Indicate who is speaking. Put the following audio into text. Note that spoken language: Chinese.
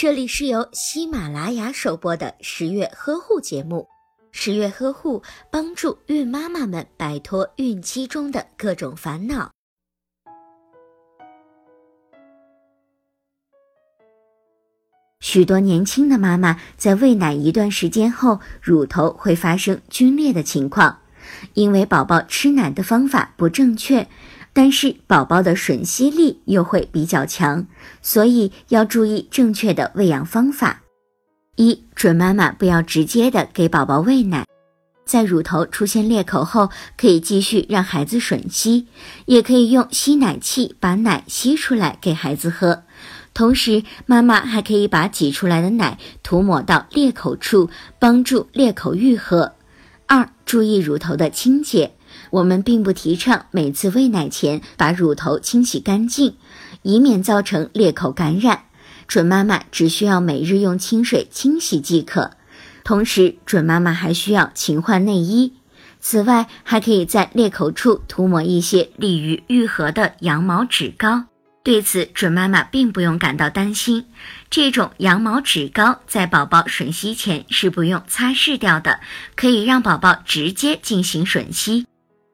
Speaker 1: 这里是由喜马拉雅首播的十月呵护节目。十月呵护帮助孕妈妈们摆脱孕期中的各种烦恼。许多年轻的妈妈在喂奶一段时间后，乳头会发生皲裂的情况，因为宝宝吃奶的方法不正确。但是宝宝的吮吸力又会比较强，所以要注意正确的喂养方法。一、准妈妈不要直接的给宝宝喂奶，在乳头出现裂口后，可以继续让孩子吮吸，也可以用吸奶器把奶吸出来给孩子喝。同时，妈妈还可以把挤出来的奶涂抹到裂口处，帮助裂口愈合。二、注意乳头的清洁。我们并不提倡每次喂奶前把乳头清洗干净，以免造成裂口感染。准妈妈只需要每日用清水清洗即可。同时，准妈妈还需要勤换内衣。此外，还可以在裂口处涂抹一些利于愈合的羊毛脂膏。对此，准妈妈并不用感到担心。这种羊毛脂膏在宝宝吮吸前是不用擦拭掉的，可以让宝宝直接进行吮吸。